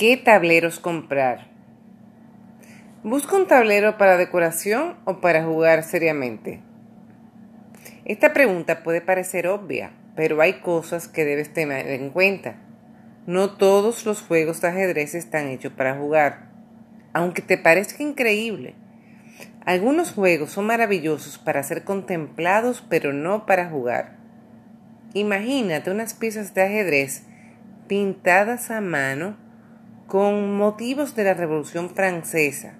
¿Qué tableros comprar? ¿Busca un tablero para decoración o para jugar seriamente? Esta pregunta puede parecer obvia, pero hay cosas que debes tener en cuenta. No todos los juegos de ajedrez están hechos para jugar, aunque te parezca increíble. Algunos juegos son maravillosos para ser contemplados, pero no para jugar. Imagínate unas piezas de ajedrez pintadas a mano con motivos de la Revolución Francesa.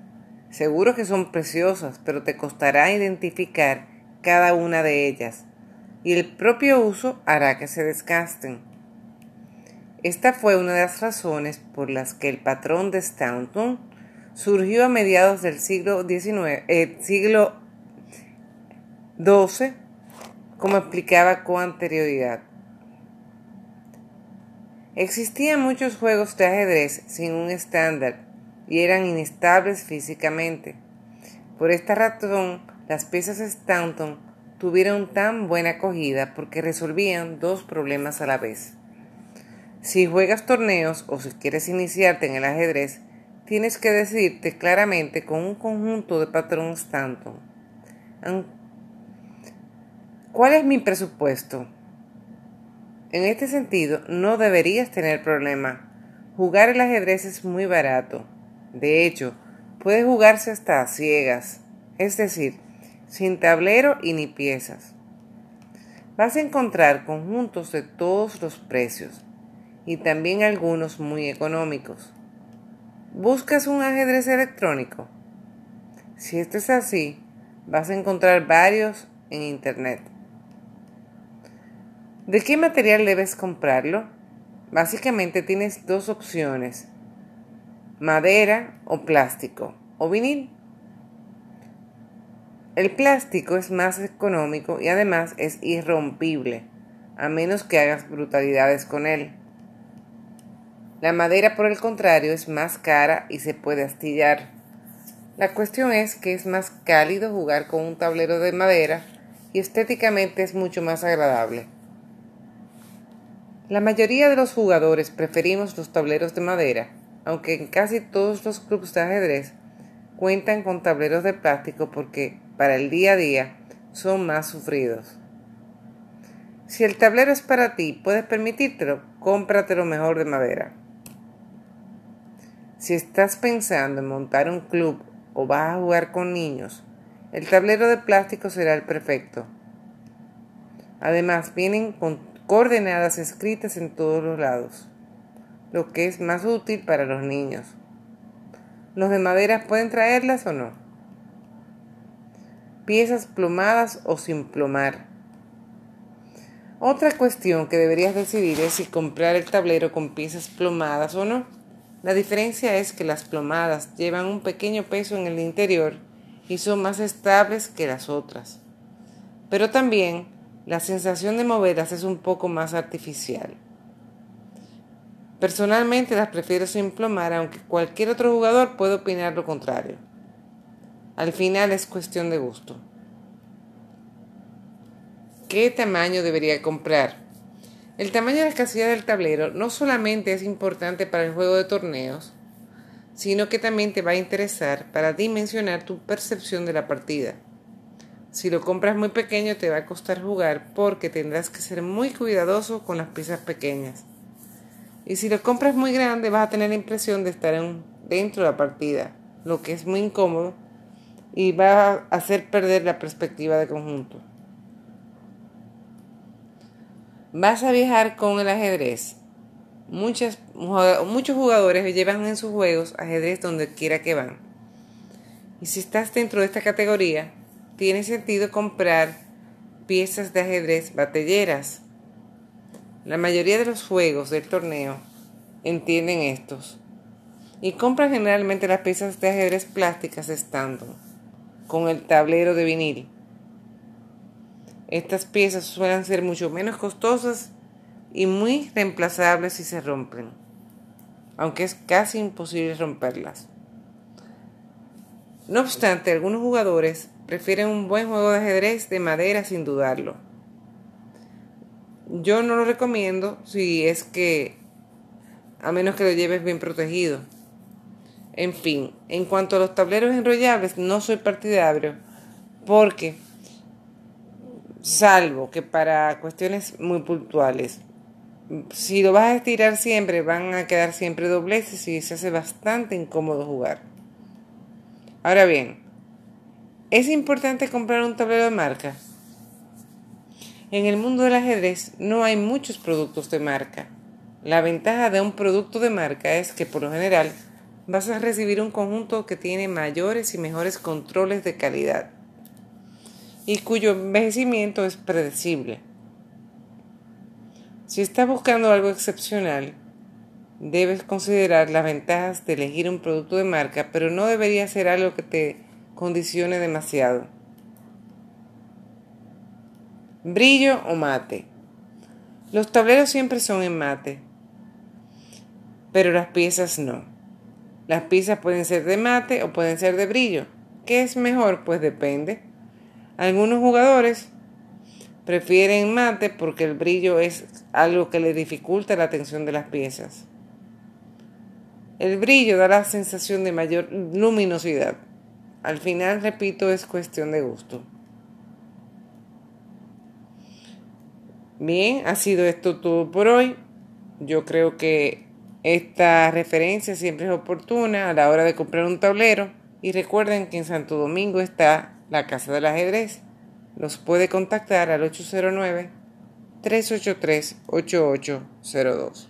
Seguro que son preciosas, pero te costará identificar cada una de ellas, y el propio uso hará que se desgasten. Esta fue una de las razones por las que el patrón de Stanton surgió a mediados del siglo XIX, eh, siglo XII, como explicaba con anterioridad. Existían muchos juegos de ajedrez sin un estándar y eran inestables físicamente. Por esta razón, las piezas Stanton tuvieron tan buena acogida porque resolvían dos problemas a la vez. Si juegas torneos o si quieres iniciarte en el ajedrez, tienes que decidirte claramente con un conjunto de patrón Stanton. ¿Cuál es mi presupuesto? En este sentido, no deberías tener problema. Jugar el ajedrez es muy barato. De hecho, puede jugarse hasta a ciegas, es decir, sin tablero y ni piezas. Vas a encontrar conjuntos de todos los precios y también algunos muy económicos. ¿Buscas un ajedrez electrónico? Si esto es así, vas a encontrar varios en Internet. ¿De qué material debes comprarlo? Básicamente tienes dos opciones, madera o plástico o vinil. El plástico es más económico y además es irrompible, a menos que hagas brutalidades con él. La madera, por el contrario, es más cara y se puede astillar. La cuestión es que es más cálido jugar con un tablero de madera y estéticamente es mucho más agradable. La mayoría de los jugadores preferimos los tableros de madera, aunque en casi todos los clubes de ajedrez cuentan con tableros de plástico porque para el día a día son más sufridos. Si el tablero es para ti, puedes permitírtelo, cómpratelo mejor de madera. Si estás pensando en montar un club o vas a jugar con niños, el tablero de plástico será el perfecto. Además, vienen con coordenadas escritas en todos los lados, lo que es más útil para los niños. ¿Los de madera pueden traerlas o no? Piezas plomadas o sin plomar. Otra cuestión que deberías decidir es si comprar el tablero con piezas plomadas o no. La diferencia es que las plomadas llevan un pequeño peso en el interior y son más estables que las otras. Pero también la sensación de moverlas es un poco más artificial. Personalmente las prefiero sin plomar, aunque cualquier otro jugador puede opinar lo contrario. Al final es cuestión de gusto. ¿Qué tamaño debería comprar? El tamaño de la casilla del tablero no solamente es importante para el juego de torneos, sino que también te va a interesar para dimensionar tu percepción de la partida. Si lo compras muy pequeño te va a costar jugar porque tendrás que ser muy cuidadoso con las piezas pequeñas. Y si lo compras muy grande vas a tener la impresión de estar dentro de la partida, lo que es muy incómodo y va a hacer perder la perspectiva de conjunto. Vas a viajar con el ajedrez. muchos jugadores llevan en sus juegos ajedrez donde quiera que van. Y si estás dentro de esta categoría, tiene sentido comprar piezas de ajedrez batelleras. La mayoría de los juegos del torneo entienden estos y compran generalmente las piezas de ajedrez plásticas estando con el tablero de vinil. Estas piezas suelen ser mucho menos costosas y muy reemplazables si se rompen, aunque es casi imposible romperlas. No obstante, algunos jugadores prefieren un buen juego de ajedrez de madera sin dudarlo. Yo no lo recomiendo si es que a menos que lo lleves bien protegido. En fin, en cuanto a los tableros enrollables, no soy partidario porque, salvo que para cuestiones muy puntuales, si lo vas a estirar siempre, van a quedar siempre dobleces y se hace bastante incómodo jugar. Ahora bien, ¿es importante comprar un tablero de marca? En el mundo del ajedrez no hay muchos productos de marca. La ventaja de un producto de marca es que por lo general vas a recibir un conjunto que tiene mayores y mejores controles de calidad y cuyo envejecimiento es predecible. Si estás buscando algo excepcional, debes considerar las ventajas de elegir un producto de marca, pero no debería ser algo que te condicione demasiado. Brillo o mate. Los tableros siempre son en mate, pero las piezas no. Las piezas pueden ser de mate o pueden ser de brillo. ¿Qué es mejor? Pues depende. Algunos jugadores Prefieren mate porque el brillo es algo que le dificulta la atención de las piezas. El brillo da la sensación de mayor luminosidad. Al final, repito, es cuestión de gusto. Bien, ha sido esto todo por hoy. Yo creo que esta referencia siempre es oportuna a la hora de comprar un tablero. Y recuerden que en Santo Domingo está la Casa del Ajedrez los puede contactar al 809 383 8802.